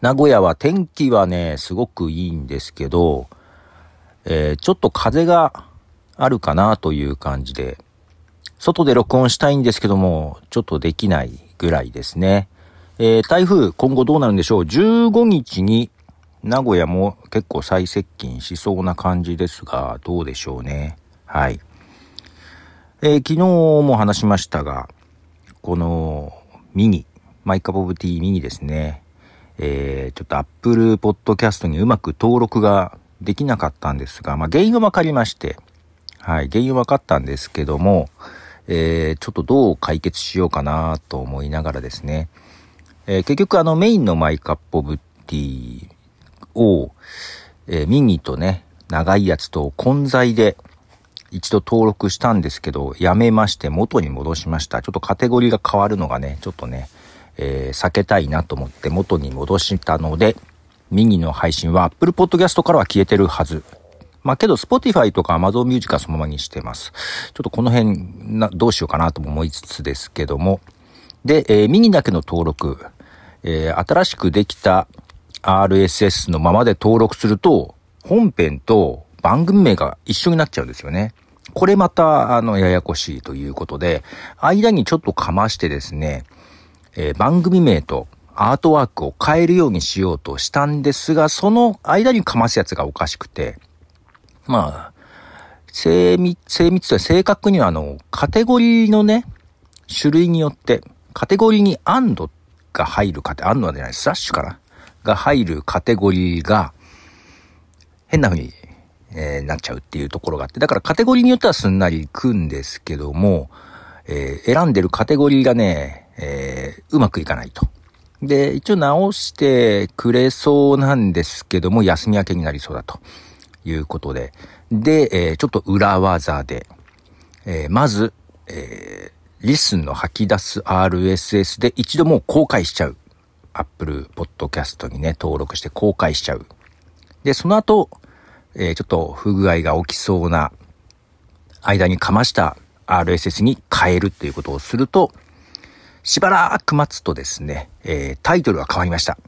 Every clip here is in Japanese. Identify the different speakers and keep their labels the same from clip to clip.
Speaker 1: 名古屋は天気はね、すごくいいんですけど、えー、ちょっと風があるかなという感じで、外で録音したいんですけども、ちょっとできないぐらいですね。えー、台風今後どうなるんでしょう ?15 日に名古屋も結構最接近しそうな感じですが、どうでしょうね。はい。えー、昨日も話しましたが、このミニ、 My Cup of Tea ミニですね。えー、ちょっと Apple Podcast にうまく登録ができなかったんですが、まあ原因はわかりまして、はい、原因は分かったんですけども、えー、ちょっとどう解決しようかなと思いながらですね、えー、結局あのメインの My Cup of Tea を、えー、ミニとね、長いやつと混在で一度登録したんですけど、やめまして元に戻しました。ちょっとカテゴリーが変わるのがね、ちょっとね、えー、避けたいなと思って元に戻したので、ミニの配信は Apple Podcast からは消えてるはず。まあけど、Spotify とか Amazon Music はそのままにしてます。ちょっとこの辺な、どうしようかなとも思いつつですけども。で、えー、ミニだけの登録、えー、新しくできた RSS のままで登録すると、本編と番組名が一緒になっちゃうんですよね。これまた、あの、ややこしいということで、間にちょっとかましてですね、えー、番組名とアートワークを変えるようにしようとしたんですが、その間にかますやつがおかしくて、まあ、精密、精密とは正確にはあの、カテゴリーのね、種類によって、カテゴリーにアンドが入るカテ、アンドじゃない、スラッシュかなが入るカテゴリーが、変な風に、えー、なっちゃうっていうところがあって、だからカテゴリーによってはすんなりいくんですけども、えー、選んでるカテゴリーがね、えー、うまくいかないと。で、一応直してくれそうなんですけども、休み明けになりそうだと。いうことで。で、えー、ちょっと裏技で、えー、まず、えー、リスンの吐き出す RSS で一度もう公開しちゃう。Apple Podcast にね、登録して公開しちゃう。で、その後、えー、ちょっと不具合が起きそうな間にかました RSS に変えるっていうことをすると、しばらく待つとですね、えー、タイトルが変わりました。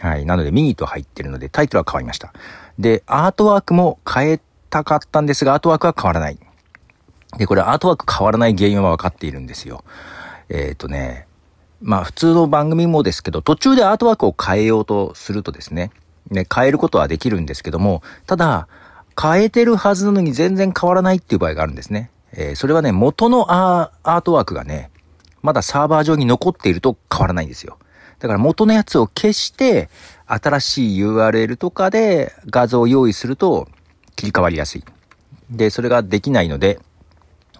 Speaker 1: はい。なのでミニと入ってるのでタイトルは変わりました。で、アートワークも変えたかったんですが、アートワークは変わらない。で、これアートワーク変わらない原因は分かっているんですよ。えっ、ー、とね、まあ普通の番組もですけど、途中でアートワークを変えようとするとですね、ね、変えることはできるんですけども、ただ、変えてるはずなのに全然変わらないっていう場合があるんですね。えー、それはね、元のアートワークがね、まだサーバー上に残っていると変わらないんですよ。だから元のやつを消して、新しい URL とかで画像を用意すると切り替わりやすい。で、それができないので、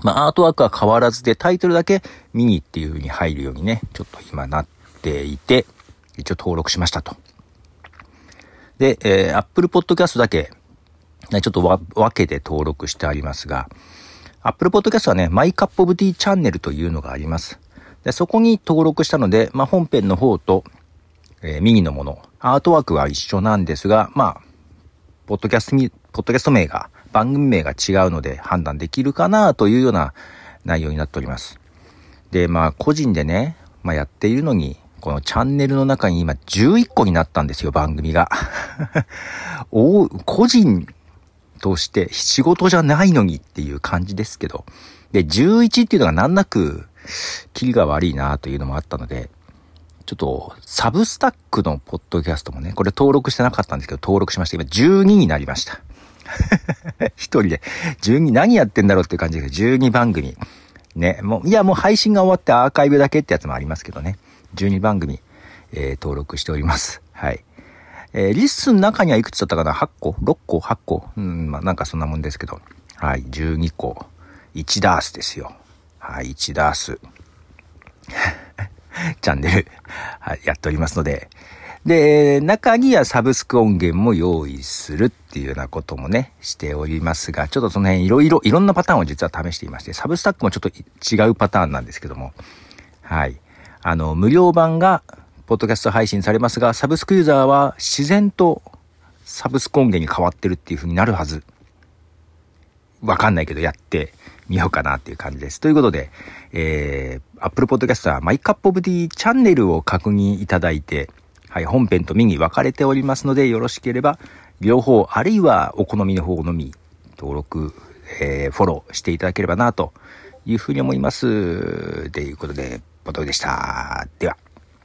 Speaker 1: まあ、アートワークは変わらずで、タイトルだけミニっていう風に入るようにね、ちょっと今なっていて、一応登録しましたと。で、えー、Apple Podcast だけ、ね、ちょっとわ分けて登録してありますが、Apple Podcast はね、マイカップオブティーチャンネルというのがあります。で、そこに登録したので、まあ、本編の方と、えー、右のもの、アートワークは一緒なんですが、まあ、ポッドキャストに、ポッドキャスト名が、番組名が違うので判断できるかなというような内容になっております。で、まあ、個人でね、まあ、やっているのに、このチャンネルの中に今11個になったんですよ、番組が。お個人として仕事じゃないのにっていう感じですけど。で、11っていうのが難なく、キリが悪いなというのもあったので、ちょっと、サブスタックのポッドキャストもね、これ登録してなかったんですけど、登録しました。今、12になりました。一人で、12何やってんだろうっていう感じで、12番組。ね、もう、いや、もう配信が終わってアーカイブだけってやつもありますけどね。12番組、えー、登録しております。はい。えー、リッスンの中にはいくつだったかな ?8 個 ?6 個 ?8 個？うん、まあ、なんかそんなもんですけど。はい、12個。1ダースですよ。はい、1ダース。チャンネル、はい、やっておりますので、で、中にはサブスク音源も用意するっていうようなこともね、しておりますが、ちょっとその辺いろいろ、いろんなパターンを実は試していまして、サブスタックもちょっと違うパターンなんですけども、はい。あの、無料版が、ポッドキャスト配信されますが、サブスクユーザーは自然とサブスク音源に変わってるっていう風になるはず。わかんないけどやってみようかなっていう感じです。ということで、えー、Apple Podcast はマイカップオブ D チャンネルを確認いただいて、はい、本編とミニ分かれておりますので、よろしければ、両方、あるいはお好みの方のみ、登録、えー、フォローしていただければな、というふうに思います。ということで、ボトルでした。では。